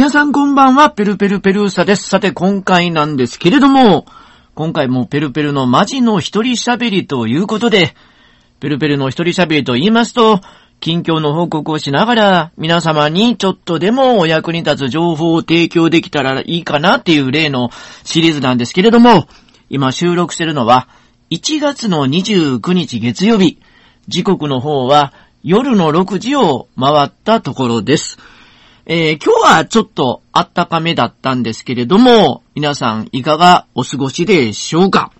皆さんこんばんは、ペルペルペルーサです。さて、今回なんですけれども、今回もペルペルのマジの一人喋りということで、ペルペルの一人喋りと言いますと、近況の報告をしながら、皆様にちょっとでもお役に立つ情報を提供できたらいいかなっていう例のシリーズなんですけれども、今収録してるのは、1月の29日月曜日、時刻の方は夜の6時を回ったところです。えー、今日はちょっとあったかめだったんですけれども、皆さんいかがお過ごしでしょうか？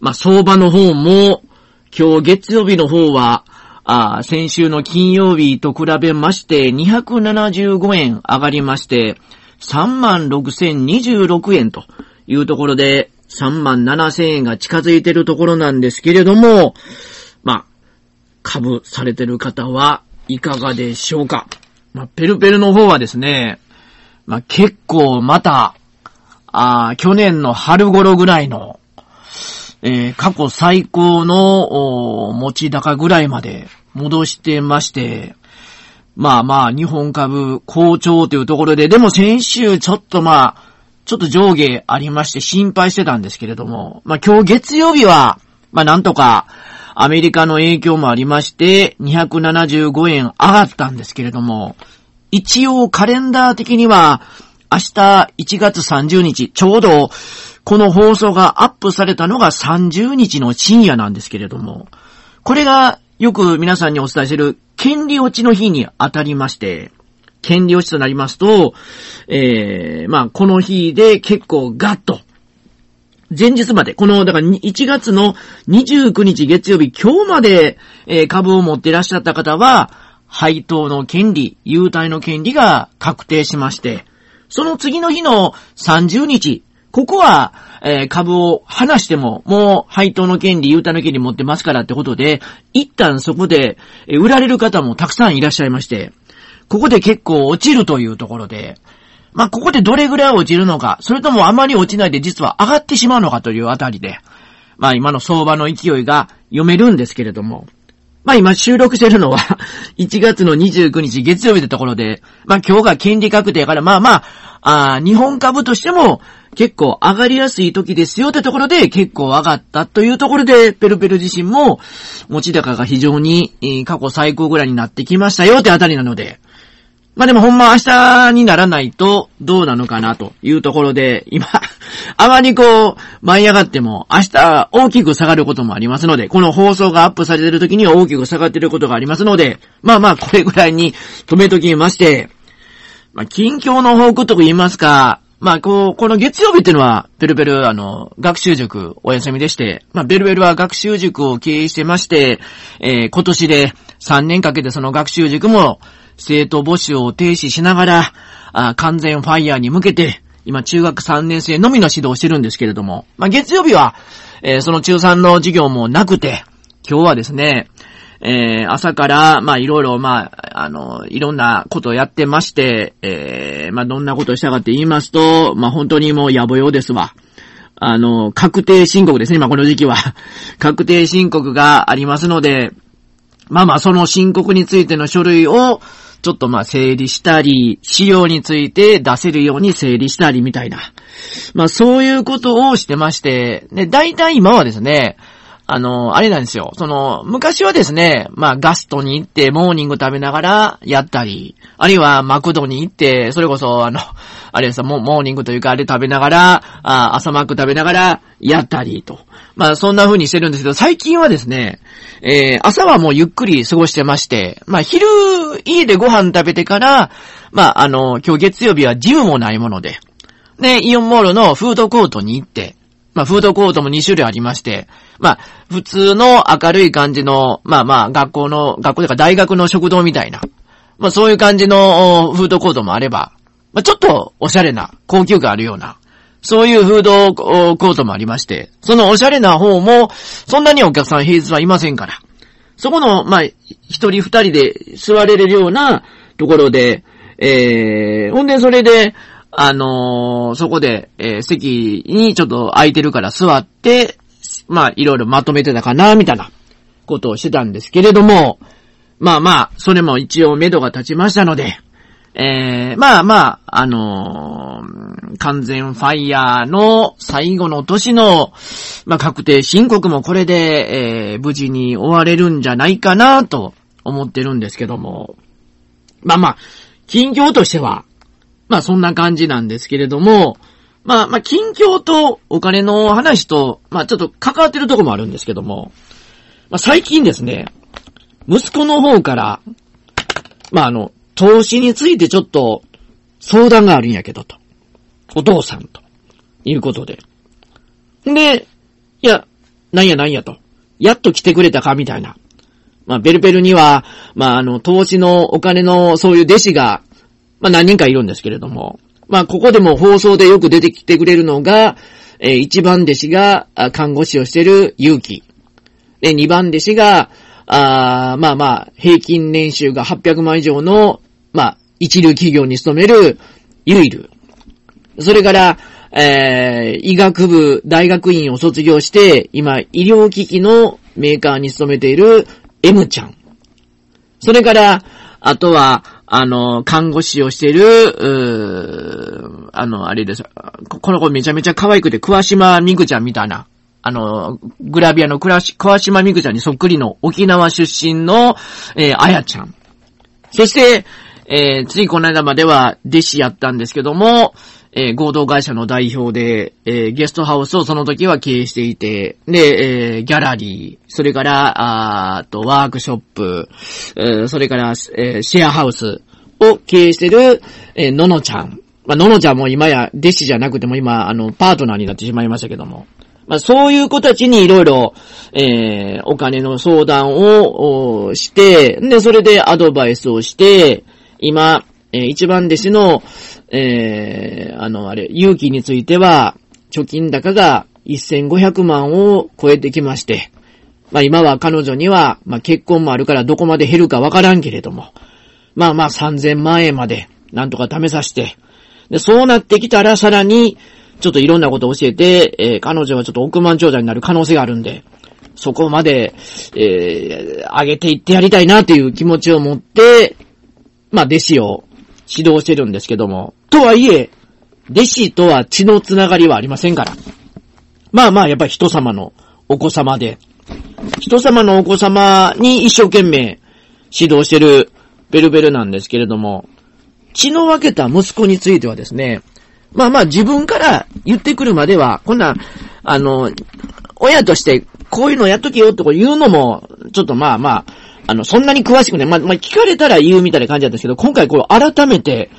まあ、相場の方も、今日月曜日の方は、あ先週の金曜日と比べまして275円上がりまして、36,026円というところで、37,000円が近づいているところなんですけれども、まあ、株されてる方はいかがでしょうか？まあ、ペルペルの方はですね、まあ、結構また、あ去年の春頃ぐらいの、えー、過去最高の持ち高ぐらいまで戻してまして、まあまあ、日本株好調というところで、でも先週ちょっとまあ、ちょっと上下ありまして心配してたんですけれども、まあ今日月曜日は、まあなんとか、アメリカの影響もありまして、275円上がったんですけれども、一応カレンダー的には、明日1月30日、ちょうど、この放送がアップされたのが30日の深夜なんですけれども、これがよく皆さんにお伝えしている権利落ちの日に当たりまして、権利落ちとなりますと、えー、まあ、この日で結構ガッと、前日まで、この、だから1月の29日月曜日、今日まで、えー、株を持っていらっしゃった方は、配当の権利、優待の権利が確定しまして、その次の日の30日、ここは、えー、株を離しても、もう配当の権利、優待の権利持ってますからってことで、一旦そこで、えー、売られる方もたくさんいらっしゃいまして、ここで結構落ちるというところで、まあ、ここでどれぐらい落ちるのか、それともあまり落ちないで実は上がってしまうのかというあたりで、まあ、今の相場の勢いが読めるんですけれども、まあ今収録してるのは 1月の29日月曜日ってところで、まあ今日が権利確定からまあまあ、あ日本株としても結構上がりやすい時ですよってところで結構上がったというところで、ペルペル自身も持ち高が非常に過去最高ぐらいになってきましたよってあたりなので、まあでもほんま明日にならないとどうなのかなというところで、今、あまりこう、舞い上がっても明日大きく下がることもありますので、この放送がアップされている時には大きく下がっていることがありますので、まあまあこれぐらいに止めときまして、まあ近況の報告と言いますか、まあこう、この月曜日っていうのは、ベルベル、あの、学習塾お休みでして、まあベルベルは学習塾を経営してまして、えー、今年で3年かけてその学習塾も、生徒募集を停止しながら、あ完全ファイヤーに向けて、今中学3年生のみの指導をしてるんですけれども、まあ、月曜日は、えー、その中3の授業もなくて、今日はですね、えー、朝から、まあ、いろいろ、まあ、あの、いろんなことをやってまして、えー、まあ、どんなことをしたかって言いますと、まあ、本当にもう野暮用ですわ。あの、確定申告ですね、今この時期は。確定申告がありますので、まあまあ、その申告についての書類を、ちょっとまあ整理したり、資料について出せるように整理したりみたいな。まあそういうことをしてまして、で、大体今はですね、あの、あれなんですよ。その、昔はですね、まあガストに行ってモーニング食べながらやったり、あるいはマクドに行って、それこそあの、あれですモモーニングというかあれ食べながら、あ朝マック食べながらやったりと。まあそんな風にしてるんですけど、最近はですね、えー、朝はもうゆっくり過ごしてまして、まあ昼家でご飯食べてから、まああの、今日月曜日はジムもないもので、で、イオンモールのフードコートに行って、まあ、フードコートも2種類ありまして、まあ、普通の明るい感じの、まあまあ、学校の、学校というか大学の食堂みたいな、まあそういう感じのフードコートもあれば、まあちょっとおしゃれな、高級感あるような、そういうフードコートもありまして、そのおしゃれな方も、そんなにお客さん平日はいませんから、そこの、まあ、一人二人で座れるようなところで、えー、ほんでそれで、あのー、そこで、えー、席にちょっと空いてるから座って、まあ、いろいろまとめてたかな、みたいなことをしてたんですけれども、まあまあ、それも一応目処が立ちましたので、えー、まあまあ、あのー、完全ファイヤーの最後の年の、まあ確定申告もこれで、えー、無事に終われるんじゃないかなと思ってるんですけども。まあまあ、近況としては、まあそんな感じなんですけれども、まあまあ近況とお金の話と、まあちょっと関わってるとこもあるんですけども、まあ最近ですね、息子の方から、まああの、投資についてちょっと相談があるんやけどと。お父さんと。いうことで。で、いや、なんやなんやと。やっと来てくれたかみたいな。まあ、ベルベルには、まあ、あの、投資のお金のそういう弟子が、まあ、何人かいるんですけれども。まあ、ここでも放送でよく出てきてくれるのが、えー、一番弟子が、看護師をしてる勇気。で、二番弟子が、あまあまあ、平均年収が800万以上のまあ、一流企業に勤めるユイル。それから、えー、医学部大学院を卒業して、今、医療機器のメーカーに勤めている M ちゃん。それから、あとは、あの、看護師をしてる、うあの、あれです。この子めちゃめちゃ可愛くて、桑島みぐちゃんみたいな。あの、グラビアの桑島みぐちゃんにそっくりの沖縄出身の、えー、あやちゃん。そして、えー、ついこの間までは弟子やったんですけども、えー、合同会社の代表で、えー、ゲストハウスをその時は経営していて、で、えー、ギャラリー、それから、あと、ワークショップ、えー、それから、えー、シェアハウスを経営してる、えー、ののちゃん。まあ、ののちゃんも今や弟子じゃなくても今、あの、パートナーになってしまいましたけども。まあ、そういう子たちにいろいろ、えー、お金の相談をして、で、それでアドバイスをして、今、えー、一番弟子の、えー、あの、あれ、勇気については、貯金高が1500万を超えてきまして、まあ今は彼女には、まあ結婚もあるからどこまで減るかわからんけれども、まあまあ3000万円まで、なんとか試さして、で、そうなってきたらさらに、ちょっといろんなことを教えて、えー、彼女はちょっと億万長者になる可能性があるんで、そこまで、えー、上げていってやりたいなという気持ちを持って、まあ、弟子を指導してるんですけども、とはいえ、弟子とは血のつながりはありませんから。まあまあ、やっぱり人様のお子様で、人様のお子様に一生懸命指導してるベルベルなんですけれども、血の分けた息子についてはですね、まあまあ自分から言ってくるまでは、こんな、あの、親としてこういうのやっとけよって言うのも、ちょっとまあまあ、あの、そんなに詳しくね、ま、ま、聞かれたら言うみたいな感じだったんですけど、今回こう改めて、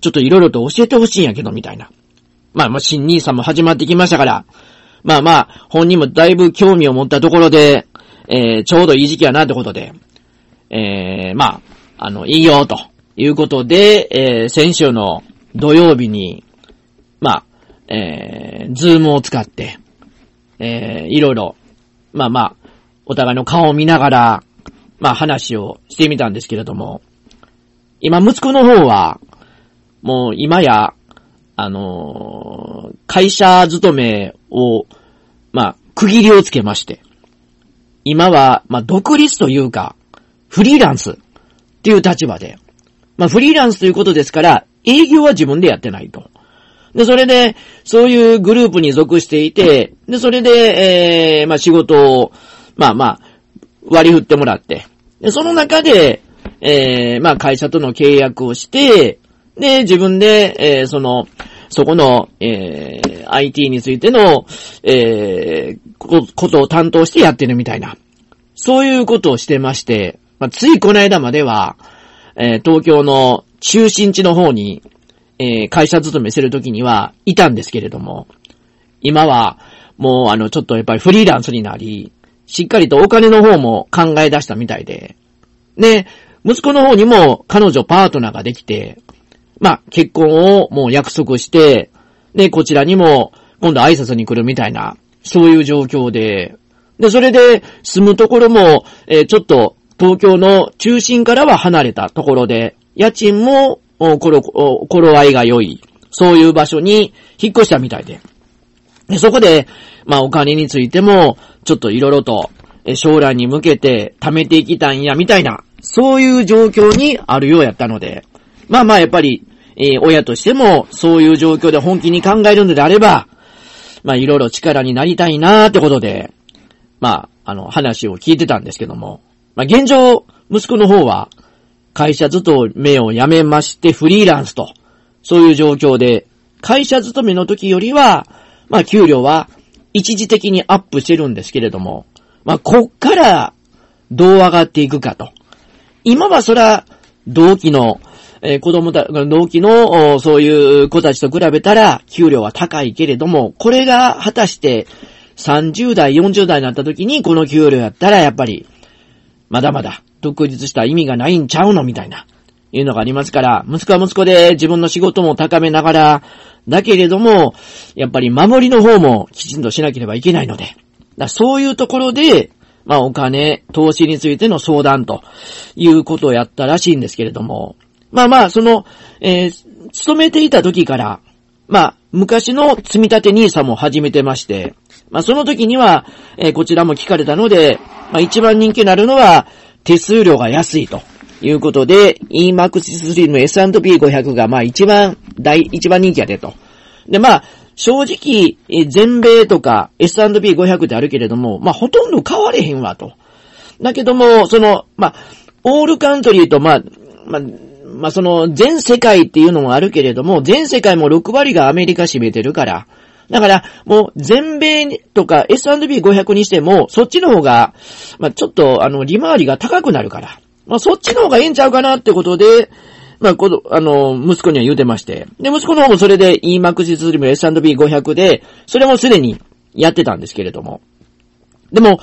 ちょっといろいろと教えてほしいんやけど、みたいな。まあまあ、新兄さんも始まってきましたから、まあまあ、本人もだいぶ興味を持ったところで、えー、ちょうどいい時期やなってことで、えー、まあ、あの、いいよ、ということで、えー、先週の土曜日に、まあ、えー、ズームを使って、えー、いろいろ、まあまあ、お互いの顔を見ながら、まあ話をしてみたんですけれども、今息子の方は、もう今や、あのー、会社勤めを、まあ、区切りをつけまして、今は、まあ、独立というか、フリーランスっていう立場で、まあ、フリーランスということですから、営業は自分でやってないと。で、それで、そういうグループに属していて、で、それで、えー、まあ、仕事を、まあまあ、割り振ってもらって、で、その中で、えー、まあ会社との契約をして、で、自分で、えー、その、そこの、えー、IT についての、えー、ことを担当してやってるみたいな。そういうことをしてまして、まあ、ついこの間までは、えー、東京の中心地の方に、えー、会社勤めするときにはいたんですけれども、今は、もうあの、ちょっとやっぱりフリーランスになり、しっかりとお金の方も考え出したみたいで、で、息子の方にも彼女パートナーができて、まあ、結婚をもう約束して、で、こちらにも今度挨拶に来るみたいな、そういう状況で、で、それで住むところも、えー、ちょっと東京の中心からは離れたところで、家賃も、おころ、頃合いが良い、そういう場所に引っ越したみたいで。でそこで、まあお金についても、ちょっといろいろと、将来に向けて貯めていきたいんや、みたいな、そういう状況にあるようやったので、まあまあやっぱり、えー、親としても、そういう状況で本気に考えるのであれば、まあいろいろ力になりたいなーってことで、まあ、あの、話を聞いてたんですけども、まあ現状、息子の方は、会社勤めを辞めましてフリーランスと、そういう状況で、会社勤めの時よりは、まあ給料は一時的にアップしてるんですけれども、まあこっからどう上がっていくかと。今はそら、同期の、えー、子供た、同期の、そういう子たちと比べたら、給料は高いけれども、これが果たして30代、40代になった時にこの給料やったら、やっぱり、まだまだ独立した意味がないんちゃうのみたいな、いうのがありますから、息子は息子で自分の仕事も高めながら、だけれども、やっぱり守りの方もきちんとしなければいけないので、だそういうところで、まあお金、投資についての相談ということをやったらしいんですけれども、まあまあ、その、えー、勤めていた時から、まあ、昔の積み立て NISA も始めてまして、まあその時には、えー、こちらも聞かれたので、まあ一番人気になるのは、手数料が安いと。いうことで、EMAX3 の S&P500 がまあ一番、大、一番人気やでと。で、まあ、正直、全米とか S&P500 ってあるけれども、まあ、ほとんど変われへんわと。だけども、その、まあ、オールカントリーと、まあ、まあ、まあ、その、全世界っていうのもあるけれども、全世界も6割がアメリカ占めてるから、だから、もう、全米とか S&P500 にしても、そっちの方が、まあ、ちょっと、あの、利回りが高くなるから、まあ、そっちの方がええんちゃうかなってことで、まあ、この、あの、息子には言うてまして。で、息子の方もそれで EMAX スリム S&P500 で、それもすでにやってたんですけれども。でも、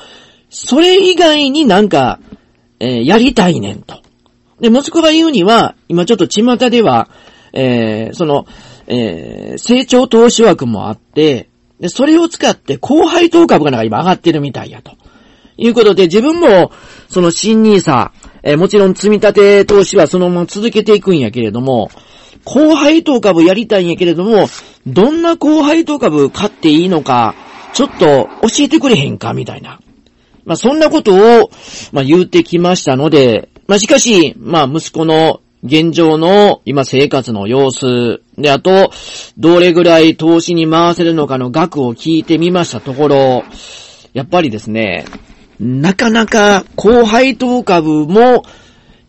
それ以外になんか、えー、やりたいねんと。で、息子が言うには、今ちょっと巷では、えー、その、えー、成長投資枠もあって、で、それを使って高配当株がなんか今上がってるみたいやと。いうことで、自分も、その新ニーサえー、もちろん積み立て投資はそのまま続けていくんやけれども、高配当株やりたいんやけれども、どんな高配当株買っていいのか、ちょっと教えてくれへんかみたいな。まあ、そんなことを、まあ、言ってきましたので、まあ、しかし、まあ、息子の現状の今生活の様子、で、あと、どれぐらい投資に回せるのかの額を聞いてみましたところ、やっぱりですね、なかなか高配当株も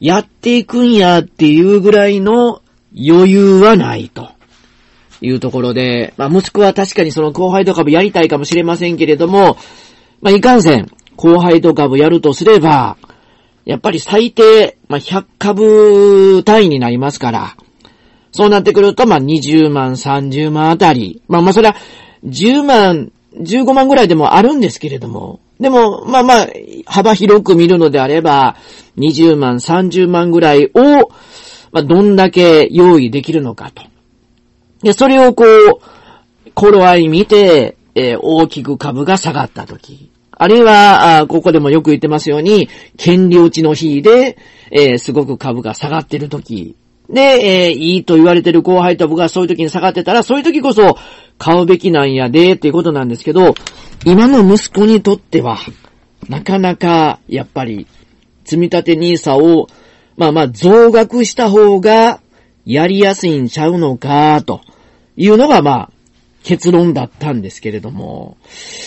やっていくんやっていうぐらいの余裕はないというところで、まあ、息子は確かにその高配当株やりたいかもしれませんけれども、まあ、いかんせん、高配当株やるとすれば、やっぱり最低、まあ、100株単位になりますから、そうなってくると、まあ、20万、30万あたり。まあまあ、それは、10万、15万ぐらいでもあるんですけれども、でも、まあまあ、幅広く見るのであれば、20万、30万ぐらいを、まあ、どんだけ用意できるのかと。で、それをこう、頃合い見て、えー、大きく株が下がったとき。あるいは、あここでもよく言ってますように、権利落ちの日で、えー、すごく株が下がってるとき。で、えー、いいと言われてる後輩株がそういう時に下がってたら、そういう時こそ買うべきなんやで、っていうことなんですけど、今の息子にとっては、なかなか、やっぱり、積み立て NISA を、まあまあ、増額した方が、やりやすいんちゃうのか、というのが、まあ、結論だったんですけれども。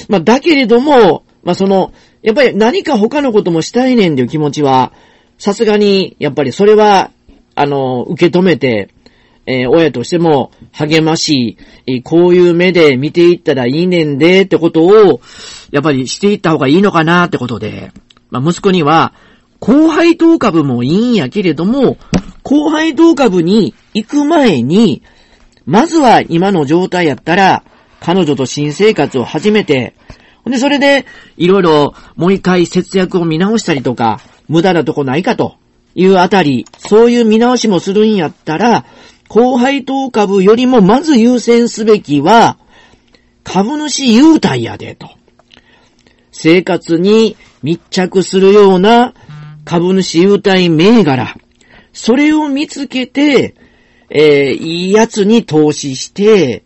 まあ、だけれども、まあその、やっぱり何か他のこともしたいねんっていう気持ちは、さすがに、やっぱりそれは、あの、受け止めて、えー、親としても励まし、えー、こういう目で見ていったらいいねんでってことを、やっぱりしていった方がいいのかなってことで、まあ、息子には、後輩当株もいいんやけれども、後輩当株に行く前に、まずは今の状態やったら、彼女と新生活を始めて、で、それで、いろいろ、もう一回節約を見直したりとか、無駄なとこないかと。いうあたり、そういう見直しもするんやったら、高配当株よりもまず優先すべきは、株主優待やでと。生活に密着するような株主優待銘柄。それを見つけて、えー、いいやつに投資して、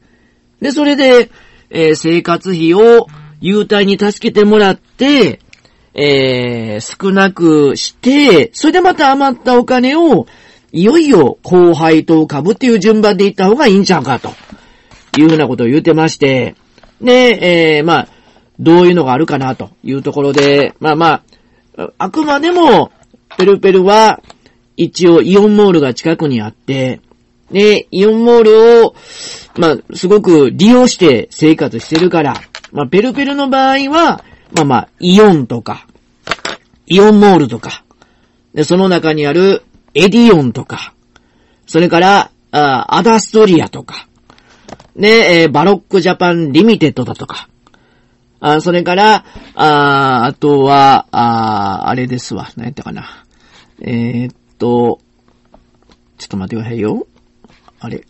で、それで、えー、生活費を優待に助けてもらって、えー、少なくして、それでまた余ったお金をいよいよ後輩と株っていう順番でいった方がいいんちゃうかというふうなことを言ってまして、で、えー、まあ、どういうのがあるかなというところで、まあまあ、あくまでも、ペルペルは、一応イオンモールが近くにあって、で、イオンモールを、まあ、すごく利用して生活してるから、まあ、ペルペルの場合は、まあまあ、イオンとか、イオンモールとか、で、その中にあるエディオンとか、それから、あアダストリアとか、で、えー、バロックジャパンリミテッドだとか、あそれから、ああとは、ああれですわ。何やったかな。えー、っと、ちょっと待ってくださいよ。あれ。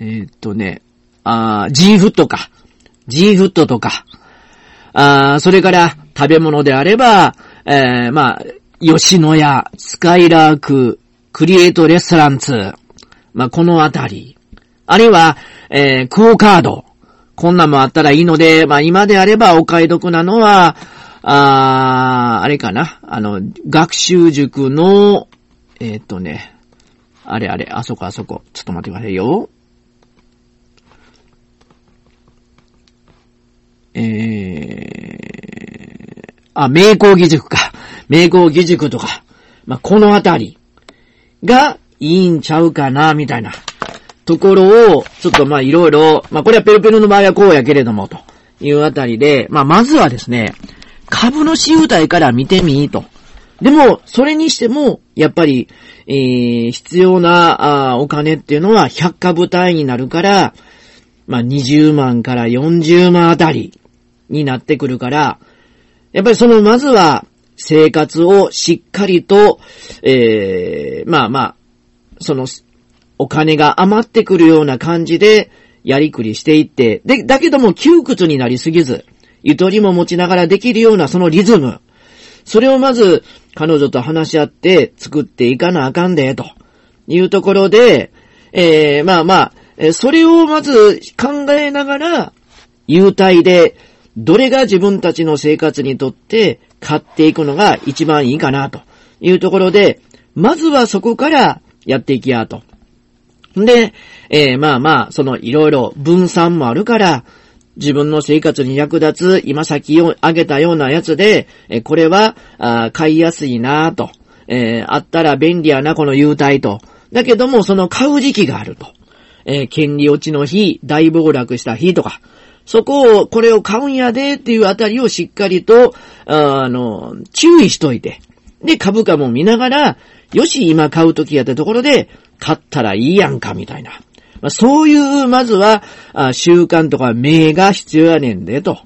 えー、っとね、あ G フットか。G フットとか。あそれから、食べ物であれば、えー、まあ、吉野家、スカイラーク、クリエイトレストランツ、まあ、このあたり。あるいは、えー、クオカード。こんなもあったらいいので、まあ今であればお買い得なのは、ああれかな。あの、学習塾の、えー、っとね、あれあれ、あそこあそこ。ちょっと待ってくださいよ。えー、あ、名工義塾か。名工義塾とか。まあ、このあたりがいいんちゃうかな、みたいな。ところを、ちょっとまあいろいろ、まあこれはペルペルの場合はこうやけれども、というあたりで、まあまずはですね、株の私有体から見てみと。でも、それにしても、やっぱり、えー、必要なあお金っていうのは100株単位になるから、まあ20万から40万あたりになってくるから、やっぱりそのまずは生活をしっかりと、えー、まあまあ、そのお金が余ってくるような感じで、やりくりしていって、で、だけども窮屈になりすぎず、ゆとりも持ちながらできるようなそのリズム。それをまず、彼女と話し合って作っていかなあかんで、というところで、えー、まあまあ、それをまず考えながら、優待で、どれが自分たちの生活にとって買っていくのが一番いいかな、というところで、まずはそこからやっていきや、とで、えー、まあまあ、そのいろいろ分散もあるから、自分の生活に役立つ、今先を挙げたようなやつで、えこれは、あ買いやすいなと、えー、あったら便利やな、この優待と。だけども、その買う時期があると。えー、権利落ちの日、大暴落した日とか、そこを、これを買うんやでっていうあたりをしっかりと、あの、注意しといて。で、株価も見ながら、よし、今買う時やったところで、買ったらいいやんか、みたいな。まあ、そういう、まずは、あ習慣とか名が必要やねんで、と。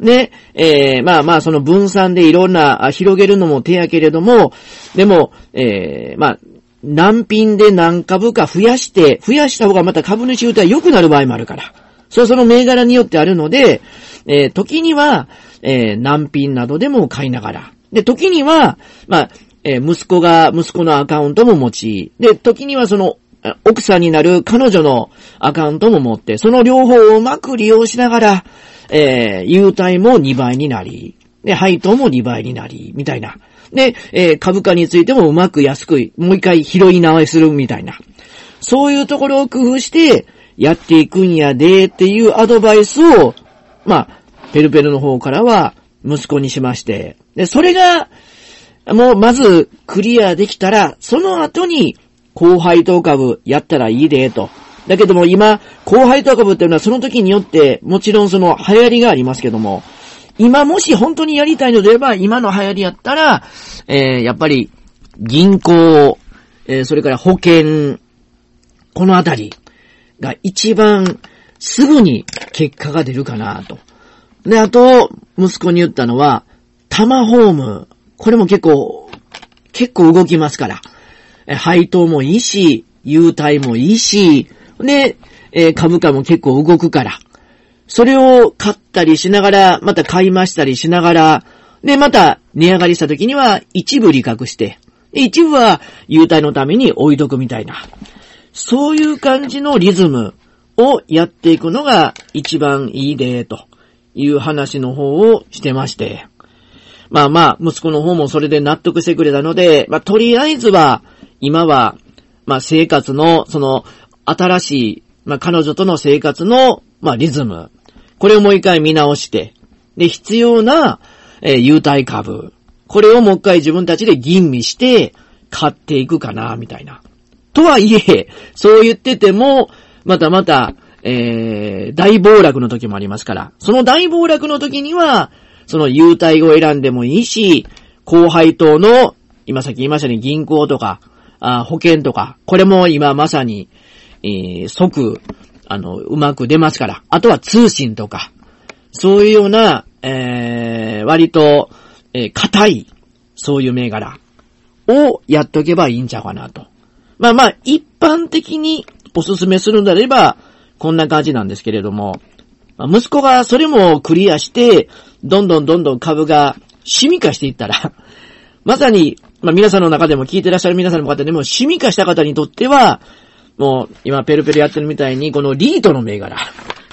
ね、えー、まあまあ、その分散でいろんな、あ広げるのも手やけれども、でも、えー、まあ、何品で何株か増やして、増やした方がまた株主優待良くなる場合もあるから。それはその銘柄によってあるので、えー、時には、えー、何品などでも買いながら。で、時には、まあ、えー、息子が、息子のアカウントも持ち、で、時にはその、奥さんになる彼女のアカウントも持って、その両方をうまく利用しながら、えー、優待も2倍になり、で、配当も2倍になり、みたいな。で、えー、株価についてもうまく安く、もう一回拾い直しするみたいな。そういうところを工夫して、やっていくんやで、っていうアドバイスを、まあ、ペルペルの方からは、息子にしまして。で、それが、もうまずクリアできたら、その後に後輩当株やったらいいで、と。だけども今、後輩当株っていうのはその時によって、もちろんその流行りがありますけども、今もし本当にやりたいのであれば、今の流行りやったら、えー、やっぱり、銀行、えー、それから保険、このあたりが一番すぐに結果が出るかなと。で、あと、息子に言ったのは、タマホームこれも結構、結構動きますから。え配当もいいし、優待もいいし、で、え、株価も結構動くから。それを買ったりしながら、また買いましたりしながら、で、また値上がりした時には一部利確して、一部は優待のために置いとくみたいな。そういう感じのリズムをやっていくのが一番いいで、という話の方をしてまして。まあまあ、息子の方もそれで納得してくれたので、まあとりあえずは、今は、まあ生活の、その、新しい、まあ彼女との生活の、まあリズム。これをもう一回見直して、で、必要な、えー、優待株。これをもう一回自分たちで吟味して、買っていくかな、みたいな。とはいえ、そう言ってても、またまた、えー、大暴落の時もありますから、その大暴落の時には、その優待を選んでもいいし、後輩等の、今さっき言いましたね、銀行とか、あ保険とか、これも今まさに、えー、即、あの、うまく出ますから。あとは通信とか、そういうような、えー、割と、えー、硬い、そういう銘柄をやっとけばいいんちゃうかなと。まあまあ、一般的におすすめするんであれば、こんな感じなんですけれども、息子がそれもクリアして、どんどんどんどん株が趣味化していったら、まさに、まあ皆さんの中でも聞いてらっしゃる皆さんの方でも趣味化した方にとっては、もう今ペルペルやってるみたいに、このリートの銘柄、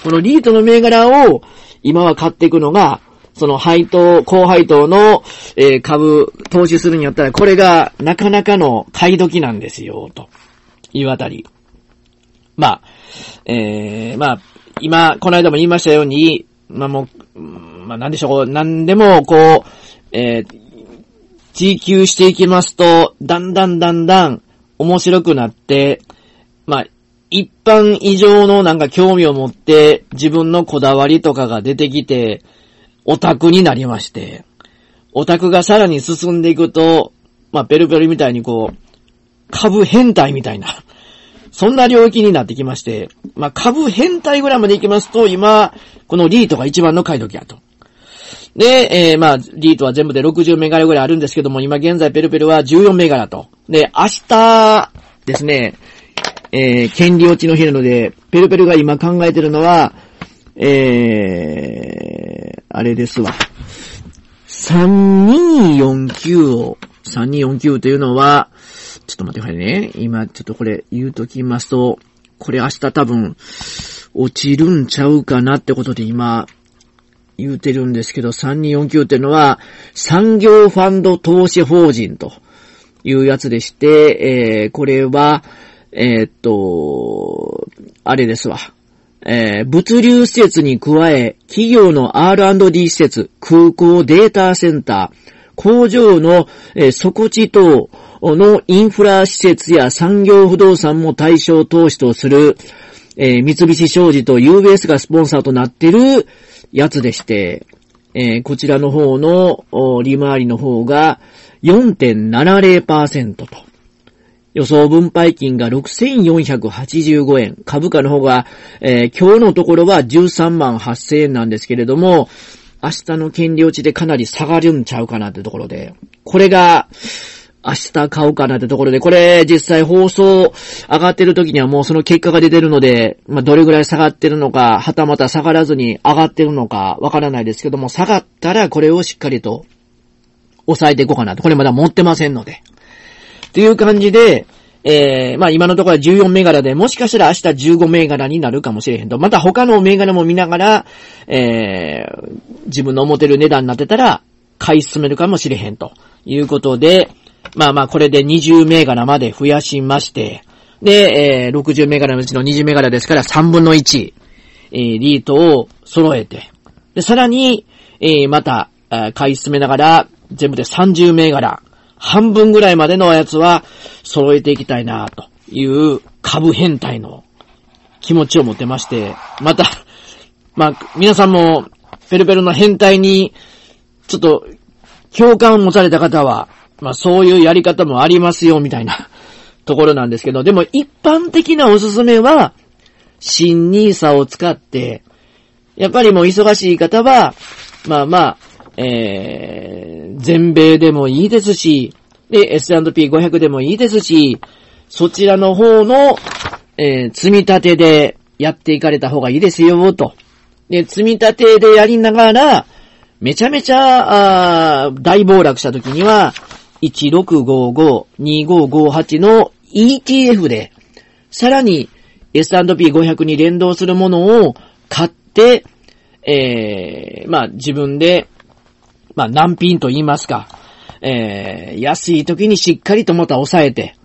このリートの銘柄を今は買っていくのが、その配当、高配当の、えー、株投資するによったら、これがなかなかの買い時なんですよ、というあたり。まあ、えー、まあ、今、この間も言いましたように、まあもう、まあなんでしょう、なんでも、こう、えー、追求していきますと、だんだんだんだん面白くなって、まあ、一般以上のなんか興味を持って自分のこだわりとかが出てきて、オタクになりまして、オタクがさらに進んでいくと、まあ、ペルペルみたいにこう、株変態みたいな、そんな領域になってきまして、まあ、株変態ぐらいまで行きますと、今、このリートが一番の買い時やと。で、えー、まあ、リートは全部で60メガラぐらいあるんですけども、今現在ペルペルは14メガラと。で、明日ですね、えー、権利落ちの日なので、ペルペルが今考えてるのは、えー、あれですわ。3249を、3249というのは、ちょっと待ってくださいね。今、ちょっとこれ言うときますと、これ明日多分、落ちるんちゃうかなってことで今、言うてるんですけど、3249っていうのは、産業ファンド投資法人というやつでして、えー、これは、えー、っと、あれですわ。えー、物流施設に加え、企業の R&D 施設、空港データセンター、工場の、えー、底地等のインフラ施設や産業不動産も対象投資とする、えー、三菱商事と UBS がスポンサーとなっているやつでして、えー、こちらの方の利回りの方が4.70%と。予想分配金が6485円。株価の方が、えー、今日のところは13万8000円なんですけれども、明日の権利落ちでかなり下がるんちゃうかなってところで、これが、明日買おうかなってところで、これ実際放送上がってる時にはもうその結果が出てるので、まあ、どれぐらい下がってるのか、はたまた下がらずに上がってるのかわからないですけども、下がったらこれをしっかりと抑えていこうかなと。これまだ持ってませんので。っていう感じで、えー、まあ今のところは14銘柄で、もしかしたら明日15銘柄になるかもしれへんと。また他の銘柄も見ながら、えー、自分の思ってる値段になってたら、買い進めるかもしれへんと。いうことで、まあまあこれで20銘柄まで増やしまして、で、えー、60銘柄のうちの20銘柄ですから3分の1、えー、リートを揃えて、で、さらに、えー、また、買い進めながら、全部で30銘柄、半分ぐらいまでのやつは揃えていきたいなという株変態の気持ちを持ってまして、また、まあ、皆さんもペルペルの変態にちょっと共感を持たれた方は、まあそういうやり方もありますよみたいなところなんですけど、でも一般的なおすすめは、新ニーサを使って、やっぱりもう忙しい方は、まあまあ、えー、全米でもいいですし、で、S&P500 でもいいですし、そちらの方の、えー、積み立てでやっていかれた方がいいですよ、と。で、積み立てでやりながら、めちゃめちゃ、あ大暴落した時には、1655-2558の ETF で、さらに S&P500 に連動するものを買って、えー、まあ自分でまあ、難品と言いますか、えー、安い時にしっかりとまた抑えて、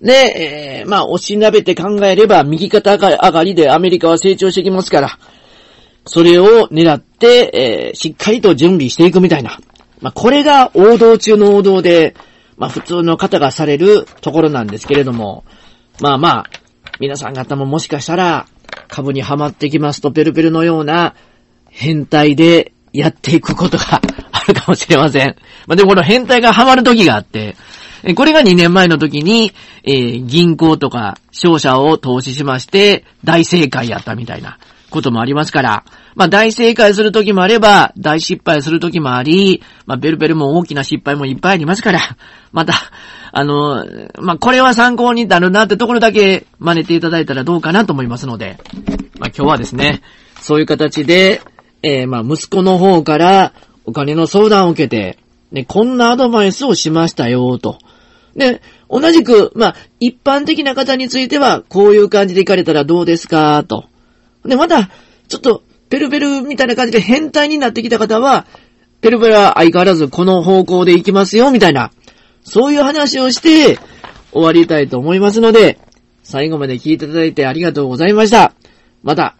で、えー、まあ、押しなべて考えれば、右肩上がりでアメリカは成長してきますから、それを狙って、えー、しっかりと準備していくみたいな。まあ、これが王道中の王道で、まあ、普通の方がされるところなんですけれども、まあまあ、皆さん方ももしかしたら、株にはまってきますと、ペルペルのような変態でやっていくことがあるかもしれません。まあ、でもこの変態がハマる時があって、これが2年前の時に、えー、銀行とか商社を投資しまして、大正解やったみたいなこともありますから、まあ大正解する時もあれば、大失敗する時もあり、まあベルベルも大きな失敗もいっぱいありますから、また、あの、まあこれは参考になるなってところだけ真似ていただいたらどうかなと思いますので、まあ今日はですね、そういう形で、えー、まあ息子の方からお金の相談を受けて、ね、こんなアドバイスをしましたよ、と。で、同じく、まあ、一般的な方については、こういう感じで行かれたらどうですか、と。で、また、ちょっと、ペルペルみたいな感じで変態になってきた方は、ペルペルは相変わらずこの方向で行きますよ、みたいな、そういう話をして、終わりたいと思いますので、最後まで聞いていただいてありがとうございました。また、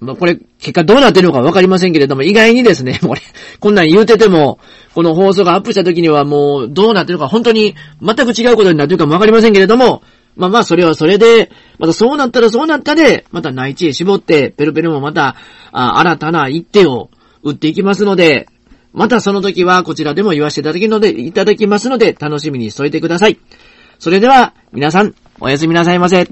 まあ、これ、結果どうなってるのかわかりませんけれども、意外にですね、これ、こんなん言うてても、この放送がアップした時にはもう、どうなってるのか、本当に、全く違うことになってるかもわかりませんけれども、まあまあ、それはそれで、またそうなったらそうなったで、また内地へ絞って、ペルペルもまた、あ新たな一手を打っていきますので、またその時はこちらでも言わせていただきので、いただきますので、楽しみにしといてください。それでは、皆さん、おやすみなさいませ。